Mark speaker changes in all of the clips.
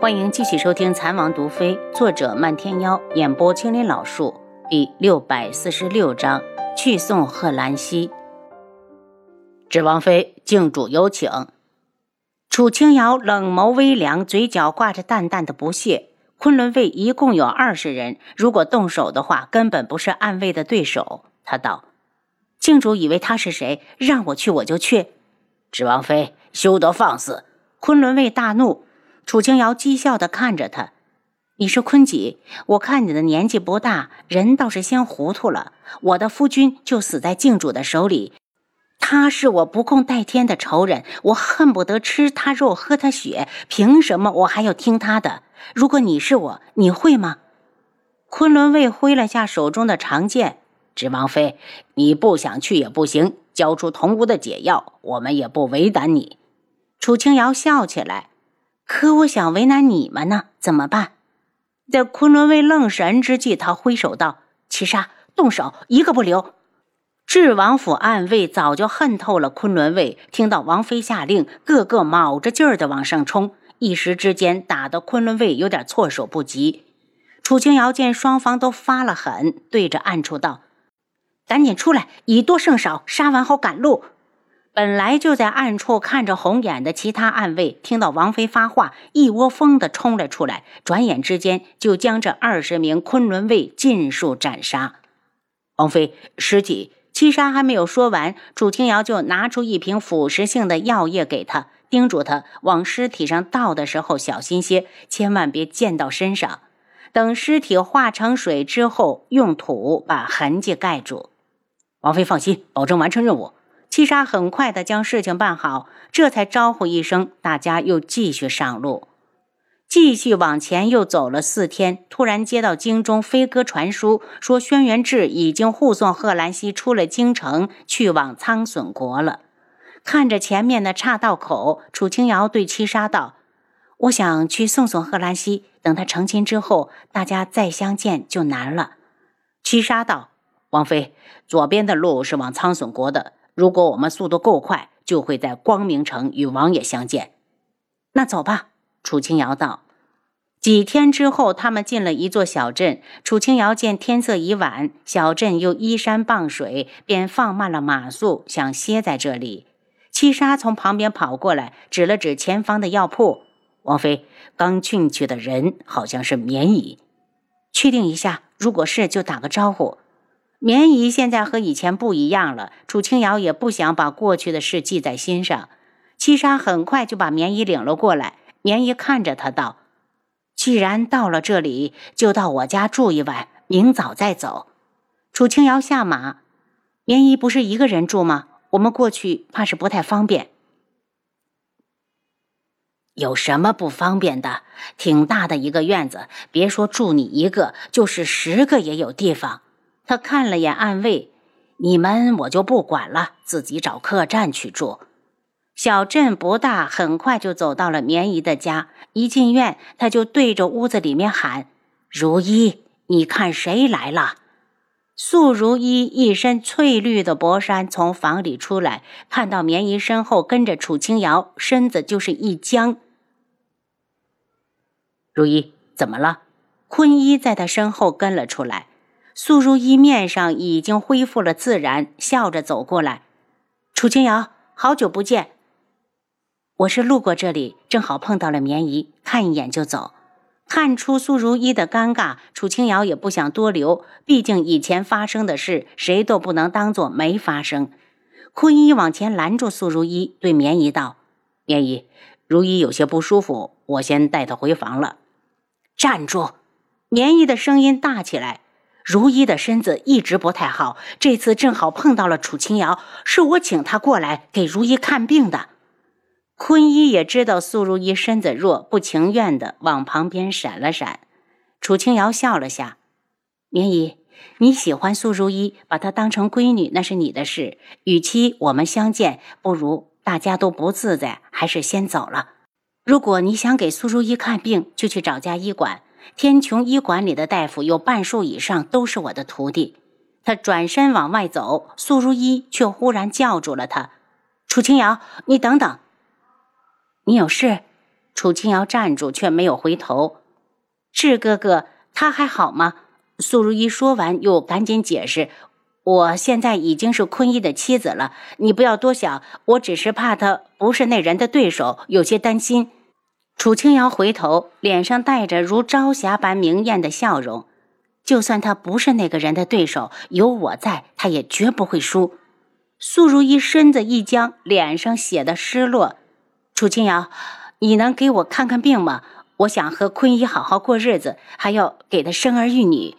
Speaker 1: 欢迎继续收听《残王毒妃》，作者漫天妖，演播青林老树，第六百四十六章：去送贺兰溪。芷王妃，静主有请。楚清瑶冷眸微凉，嘴角挂着淡淡的不屑。昆仑卫一共有二十人，如果动手的话，根本不是暗卫的对手。他道：“静主以为他是谁？让我去我就去。”
Speaker 2: 芷王妃，休得放肆！
Speaker 1: 昆仑卫大怒。楚清瑶讥笑的看着他：“你是坤几？我看你的年纪不大，人倒是先糊涂了。我的夫君就死在靖主的手里，他是我不共戴天的仇人，我恨不得吃他肉喝他血。凭什么我还要听他的？如果你是我，你会吗？”昆仑卫挥了下手中的长剑：“
Speaker 2: 芷王妃，你不想去也不行，交出童屋的解药，我们也不为难你。”
Speaker 1: 楚清瑶笑起来。可我想为难你们呢，怎么办？在昆仑卫愣神之际，他挥手道：“七杀，动手，一个不留！”智王府暗卫早就恨透了昆仑卫，听到王妃下令，个个卯着劲儿的往上冲，一时之间打得昆仑卫有点措手不及。楚清瑶见双方都发了狠，对着暗处道：“赶紧出来，以多胜少，杀完后赶路。”本来就在暗处看着红眼的其他暗卫，听到王妃发话，一窝蜂的冲了出来，转眼之间就将这二十名昆仑卫尽数斩杀。王妃，尸体。七杀还没有说完，楚清瑶就拿出一瓶腐蚀性的药液给他，叮嘱他往尸体上倒的时候小心些，千万别溅到身上。等尸体化成水之后，用土把痕迹盖住。
Speaker 2: 王妃放心，保证完成任务。
Speaker 1: 七杀很快的将事情办好，这才招呼一声，大家又继续上路。继续往前又走了四天，突然接到京中飞鸽传书，说轩辕志已经护送贺兰溪出了京城，去往苍隼国了。看着前面的岔道口，楚清瑶对七杀道：“我想去送送贺兰溪，等他成亲之后，大家再相见就难了。”
Speaker 2: 七杀道：“王妃，左边的路是往苍隼国的。”如果我们速度够快，就会在光明城与王爷相见。
Speaker 1: 那走吧，楚清瑶道。几天之后，他们进了一座小镇。楚清瑶见天色已晚，小镇又依山傍水，便放慢了马速，想歇在这里。七杀从旁边跑过来，指了指前方的药铺。
Speaker 2: 王妃刚进去的人好像是绵姨，
Speaker 1: 确定一下，如果是就打个招呼。棉姨现在和以前不一样了，楚清瑶也不想把过去的事记在心上。七杀很快就把棉姨领了过来。棉姨看着他道：“既然到了这里，就到我家住一晚，明早再走。”楚清瑶下马，棉姨不是一个人住吗？我们过去怕是不太方便。
Speaker 2: 有什么不方便的？挺大的一个院子，别说住你一个，就是十个也有地方。他看了眼暗卫，你们我就不管了，自己找客栈去住。
Speaker 1: 小镇不大，很快就走到了棉姨的家。一进院，他就对着屋子里面喊：“如一，你看谁来了？”素如一一身翠绿的薄衫从房里出来，看到棉姨身后跟着楚清瑶，身子就是一僵。
Speaker 2: 如一，怎么了？
Speaker 1: 坤一在他身后跟了出来。苏如意面上已经恢复了自然，笑着走过来。楚清瑶，好久不见。我是路过这里，正好碰到了棉姨，看一眼就走。看出苏如意的尴尬，楚清瑶也不想多留，毕竟以前发生的事，谁都不能当做没发生。坤一往前拦住苏如意，对棉姨道：“
Speaker 2: 棉姨，如意有些不舒服，我先带她回房了。”
Speaker 1: 站住！棉姨的声音大起来。如一的身子一直不太好，这次正好碰到了楚清瑶，是我请她过来给如一看病的。坤一也知道苏如意身子弱，不情愿的往旁边闪了闪。楚清瑶笑了下：“明姨，你喜欢苏如意，把她当成闺女那是你的事。与其我们相见，不如大家都不自在，还是先走了。如果你想给苏如意看病，就去找家医馆。”天穹医馆里的大夫有半数以上都是我的徒弟。他转身往外走，苏如意却忽然叫住了他：“楚清瑶，你等等。”你有事？楚清瑶站住，却没有回头。智哥哥，他还好吗？苏如意说完，又赶紧解释：“我现在已经是坤一的妻子了，你不要多想。我只是怕他不是那人的对手，有些担心。”楚清瑶回头，脸上带着如朝霞般明艳的笑容。就算他不是那个人的对手，有我在，他也绝不会输。苏如意身子一僵，脸上写的失落。楚清瑶，你能给我看看病吗？我想和坤一好好过日子，还要给他生儿育女。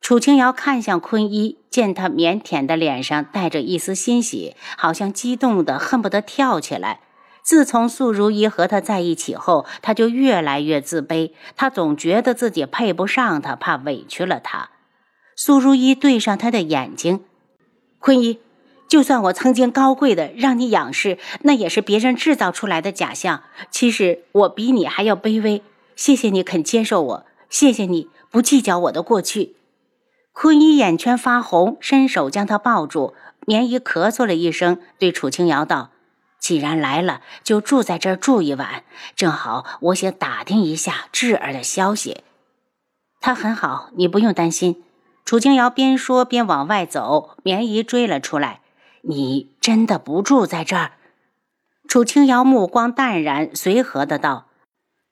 Speaker 1: 楚清瑶看向坤一，见他腼腆的脸上带着一丝欣喜，好像激动的恨不得跳起来。自从素如意和他在一起后，他就越来越自卑。他总觉得自己配不上他，怕委屈了他。素如意对上他的眼睛，坤一，就算我曾经高贵的让你仰视，那也是别人制造出来的假象。其实我比你还要卑微。谢谢你肯接受我，谢谢你不计较我的过去。坤一眼圈发红，伸手将他抱住。棉衣咳嗽了一声，对楚清瑶道。既然来了，就住在这儿住一晚。正好，我想打听一下智儿的消息。他很好，你不用担心。楚清瑶边说边往外走，棉姨追了出来。你真的不住在这儿？楚清瑶目光淡然，随和的道：“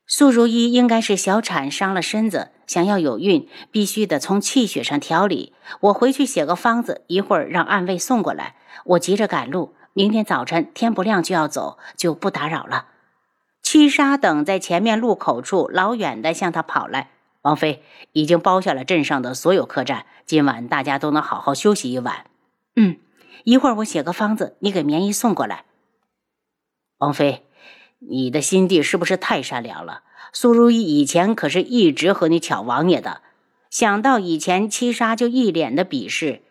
Speaker 1: 素如意应该是小产伤了身子，想要有孕，必须得从气血上调理。我回去写个方子，一会儿让暗卫送过来。我急着赶路。”明天早晨天不亮就要走，就不打扰了。七杀等在前面路口处，老远的向他跑来。王妃已经包下了镇上的所有客栈，今晚大家都能好好休息一晚。嗯，一会儿我写个方子，你给棉衣送过来。王妃，你的心地是不是太善良了？苏如意以前可是一直和你抢王爷的。想到以前，七杀就一脸的鄙视。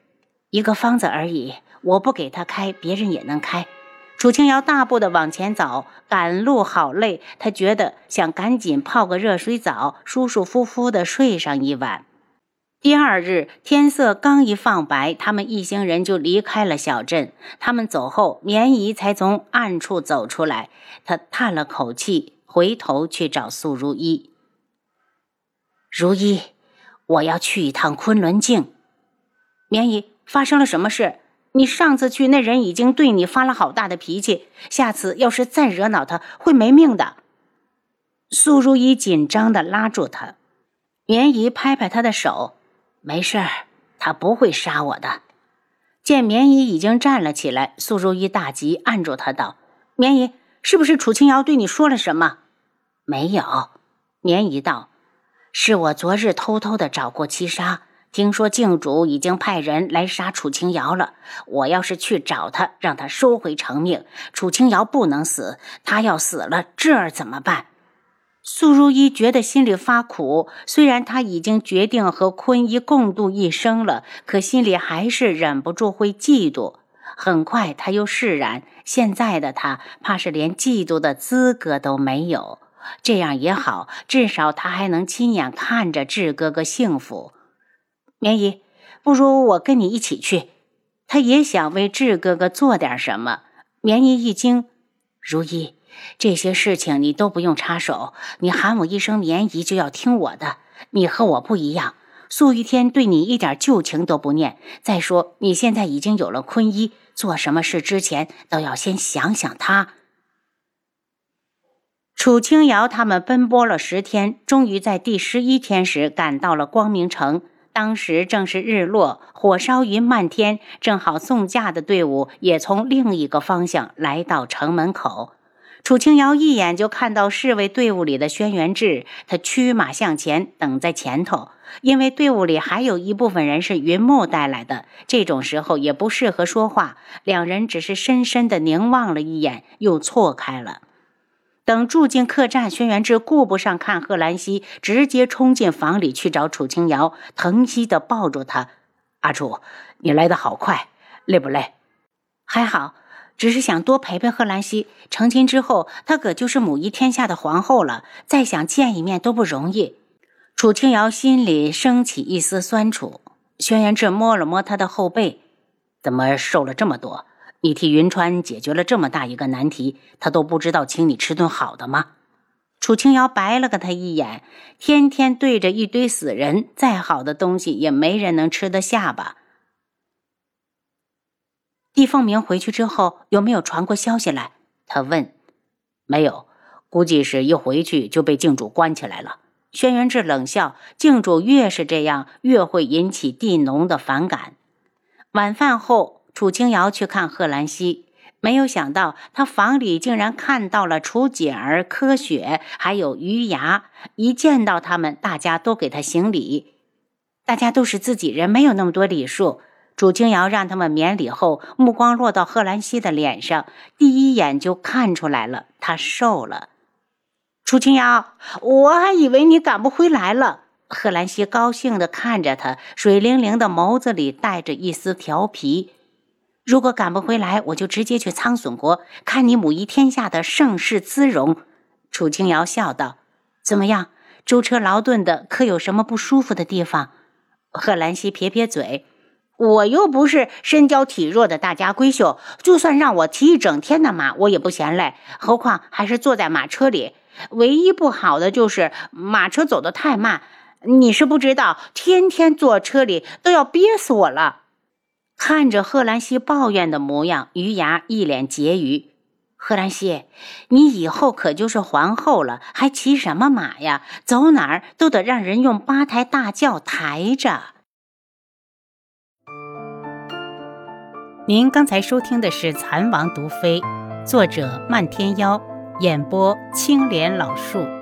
Speaker 1: 一个方子而已。我不给他开，别人也能开。楚清瑶大步的往前走，赶路好累，他觉得想赶紧泡个热水澡，舒舒服服的睡上一晚。第二日天色刚一放白，他们一行人就离开了小镇。他们走后，棉姨才从暗处走出来，他叹了口气，回头去找素如意。如一，我要去一趟昆仑镜。棉姨，发生了什么事？你上次去，那人已经对你发了好大的脾气，下次要是再惹恼他，会没命的。苏如意紧张的拉住他，棉姨拍拍他的手，没事儿，他不会杀我的。见棉姨已经站了起来，苏如意大急，按住他道：“棉姨，是不是楚清瑶对你说了什么？”没有，棉姨道：“是我昨日偷偷的找过七杀。”听说靖主已经派人来杀楚清瑶了。我要是去找他，让他收回成命，楚清瑶不能死。他要死了，这儿怎么办？苏如意觉得心里发苦。虽然他已经决定和坤一共度一生了，可心里还是忍不住会嫉妒。很快，他又释然。现在的他，怕是连嫉妒的资格都没有。这样也好，至少他还能亲眼看着智哥哥幸福。棉姨，不如我跟你一起去。他也想为智哥哥做点什么。棉姨一惊，如意，这些事情你都不用插手。你喊我一声棉姨，就要听我的。你和我不一样，素玉天对你一点旧情都不念。再说，你现在已经有了坤一，做什么事之前都要先想想他。楚清瑶他们奔波了十天，终于在第十一天时赶到了光明城。当时正是日落，火烧云漫天，正好送驾的队伍也从另一个方向来到城门口。楚清瑶一眼就看到侍卫队伍里的轩辕志，他驱马向前，等在前头。因为队伍里还有一部分人是云木带来的，这种时候也不适合说话。两人只是深深的凝望了一眼，又错开了。等住进客栈，轩辕志顾不上看贺兰溪，直接冲进房里去找楚清瑶，疼惜的抱住她：“阿楚，你来的好快，累不累？还好，只是想多陪陪贺兰溪。成亲之后，她可就是母仪天下的皇后了，再想见一面都不容易。”楚清瑶心里升起一丝酸楚。轩辕志摸了摸她的后背：“怎么瘦了这么多？”你替云川解决了这么大一个难题，他都不知道请你吃顿好的吗？楚清瑶白了个他一眼，天天对着一堆死人，再好的东西也没人能吃得下吧。帝凤鸣回去之后有没有传过消息来？他问。
Speaker 2: 没有，估计是一回去就被靖主关起来了。
Speaker 1: 轩辕志冷笑：“靖主越是这样，越会引起地农的反感。”晚饭后，楚清瑶去看贺兰溪，没有想到他房里竟然看到了楚锦儿、柯雪还有余牙。一见到他们，大家都给他行礼。大家都是自己人，没有那么多礼数。楚清瑶让他们免礼后，目光落到贺兰溪的脸上，第一眼就看出来了，他瘦了。楚清瑶，我还以为你赶不回来了。贺兰溪高兴地看着他，水灵灵的眸子里带着一丝调皮。如果赶不回来，我就直接去苍隼国，看你母仪天下的盛世姿容。楚清瑶笑道：“怎么样，舟车劳顿的，可有什么不舒服的地方？”贺兰溪撇撇嘴。我又不是身娇体弱的大家闺秀，就算让我骑一整天的马，我也不嫌累。何况还是坐在马车里，唯一不好的就是马车走得太慢。你是不知道，天天坐车里都要憋死我了。看着贺兰溪抱怨的模样，余牙一脸拮据。贺兰溪，你以后可就是皇后了，还骑什么马呀？走哪儿都得让人用八抬大轿抬着。
Speaker 3: 您刚才收听的是《蚕王毒妃》，作者漫天妖，演播青莲老树。